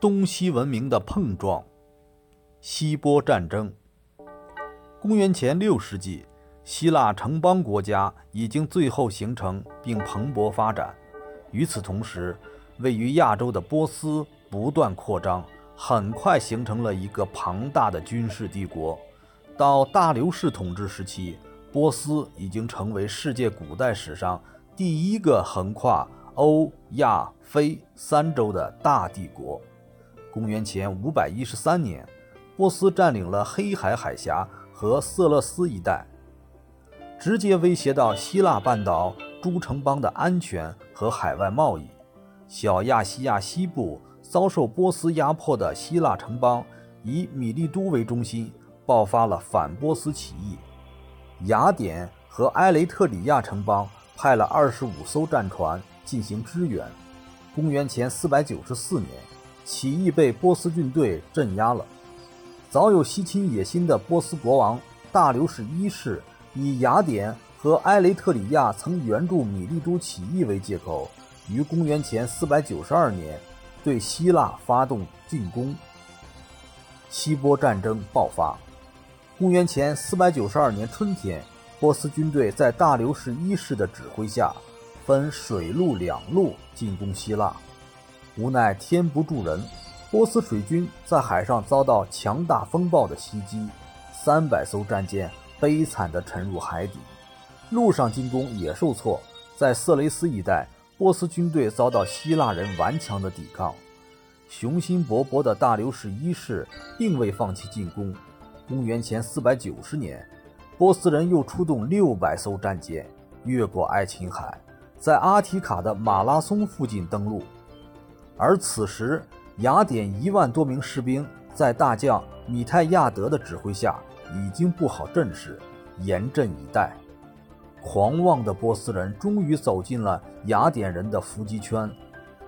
东西文明的碰撞。希波战争。公元前六世纪，希腊城邦国家已经最后形成并蓬勃发展。与此同时，位于亚洲的波斯不断扩张，很快形成了一个庞大的军事帝国。到大流士统治时期，波斯已经成为世界古代史上第一个横跨欧亚非三洲的大帝国。公元前五百一十三年，波斯占领了黑海海峡和色勒斯一带，直接威胁到希腊半岛诸城邦的安全和海外贸易。小亚细亚西部遭受波斯压迫的希腊城邦，以米利都为中心，爆发了反波斯起义。雅典和埃雷特里亚城邦派了二十五艘战船进行支援。公元前四百九十四年，起义被波斯军队镇压了。早有西侵野心的波斯国王大流士一世，以雅典和埃雷特里亚曾援助米利都起义为借口。于公元前四百九十二年，对希腊发动进攻。希波战争爆发。公元前四百九十二年春天，波斯军队在大流士一世的指挥下，分水陆两路进攻希腊。无奈天不助人，波斯水军在海上遭到强大风暴的袭击，三百艘战舰悲惨地沉入海底。陆上进攻也受挫，在色雷斯一带。波斯军队遭到希腊人顽强的抵抗，雄心勃勃的大流士一世并未放弃进攻。公元前四百九十年，波斯人又出动六百艘战舰，越过爱琴海，在阿提卡的马拉松附近登陆。而此时，雅典一万多名士兵在大将米泰亚德的指挥下，已经布好阵势，严阵以待。狂妄的波斯人终于走进了雅典人的伏击圈。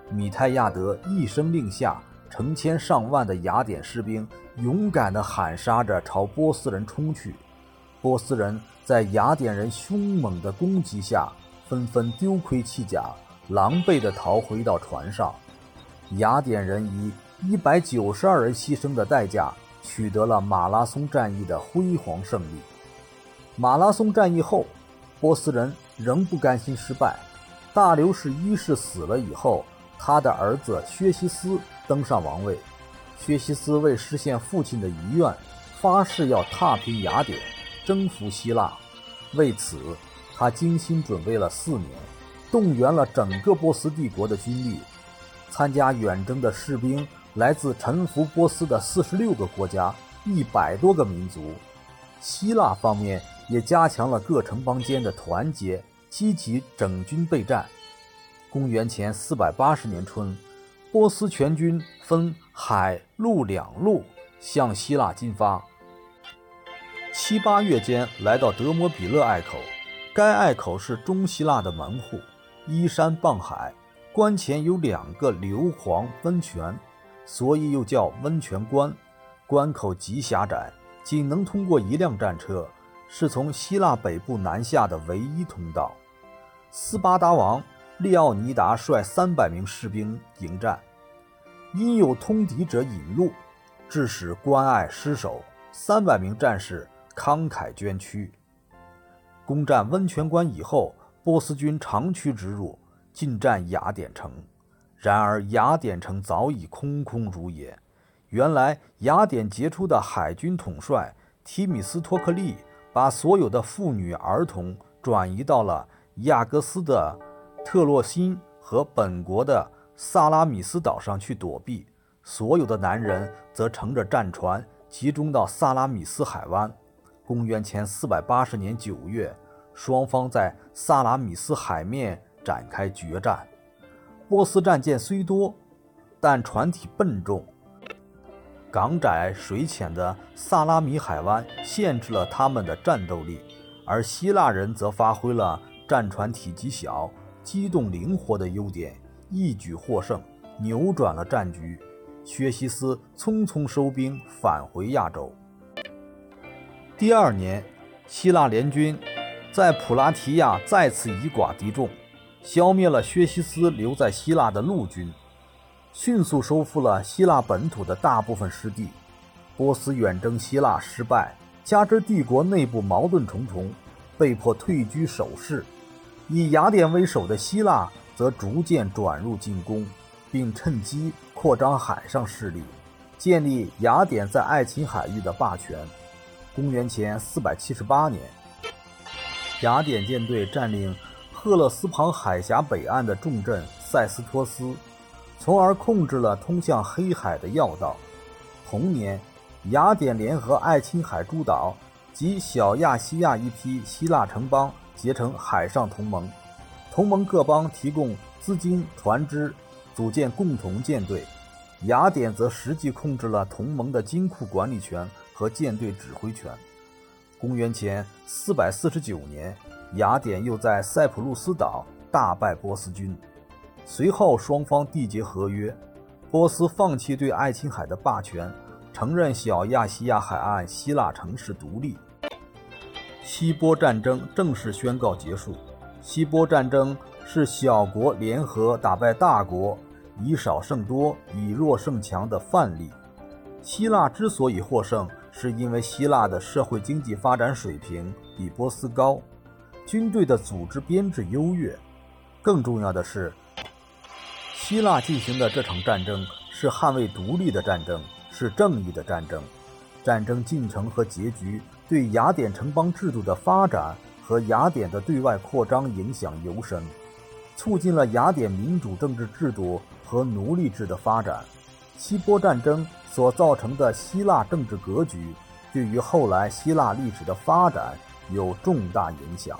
米泰亚德一声令下，成千上万的雅典士兵勇敢地喊杀着朝波斯人冲去。波斯人在雅典人凶猛的攻击下，纷纷丢盔弃甲，狼狈地逃回到船上。雅典人以一百九十二人牺牲的代价，取得了马拉松战役的辉煌胜利。马拉松战役后。波斯人仍不甘心失败。大流士一世死了以后，他的儿子薛西斯登上王位。薛西斯为实现父亲的遗愿，发誓要踏平雅典，征服希腊。为此，他精心准备了四年，动员了整个波斯帝国的军力。参加远征的士兵来自臣服波斯的四十六个国家，一百多个民族。希腊方面。也加强了各城邦间的团结，积极整军备战。公元前四百八十年春，波斯全军分海陆两路向希腊进发。七八月间来到德摩比勒隘口，该隘口是中希腊的门户，依山傍海，关前有两个硫磺温泉，所以又叫温泉关。关口极狭窄，仅能通过一辆战车。是从希腊北部南下的唯一通道。斯巴达王利奥尼达率三百名士兵迎战，因有通敌者引路，致使关隘失守，三百名战士慷慨捐躯。攻占温泉关以后，波斯军长驱直入，进占雅典城。然而雅典城早已空空如也。原来雅典杰出的海军统帅提米斯托克利。把所有的妇女儿童转移到了亚各斯的特洛辛和本国的萨拉米斯岛上去躲避，所有的男人则乘着战船集中到萨拉米斯海湾。公元前四百八十年九月，双方在萨拉米斯海面展开决战。波斯战舰虽多，但船体笨重。港窄水浅的萨拉米海湾限制了他们的战斗力，而希腊人则发挥了战船体积小、机动灵活的优点，一举获胜，扭转了战局。薛西斯匆匆收兵，返回亚洲。第二年，希腊联军在普拉提亚再次以寡敌众，消灭了薛西斯留在希腊的陆军。迅速收复了希腊本土的大部分失地。波斯远征希腊失败，加之帝国内部矛盾重重，被迫退居守势。以雅典为首的希腊则逐渐转入进攻，并趁机扩张海上势力，建立雅典在爱琴海域的霸权。公元前478年，雅典舰队占领赫勒斯旁海峡北岸的重镇塞斯托斯，从而控制了通向黑海的要道。同年。雅典联合爱琴海诸岛及小亚细亚一批希腊城邦结成海上同盟，同盟各邦提供资金、船只，组建共同舰队。雅典则实际控制了同盟的金库管理权和舰队指挥权。公元前449年，雅典又在塞浦路斯岛大败波斯军，随后双方缔结合约，波斯放弃对爱琴海的霸权。承认小亚细亚海岸希腊城市独立，希波战争正式宣告结束。希波战争是小国联合打败大国，以少胜多，以弱胜强的范例。希腊之所以获胜，是因为希腊的社会经济发展水平比波斯高，军队的组织编制优越。更重要的是，希腊进行的这场战争是捍卫独立的战争。是正义的战争，战争进程和结局对雅典城邦制度的发展和雅典的对外扩张影响尤深，促进了雅典民主政治制度和奴隶制的发展。希波战争所造成的希腊政治格局，对于后来希腊历史的发展有重大影响。